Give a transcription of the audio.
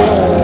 Oh.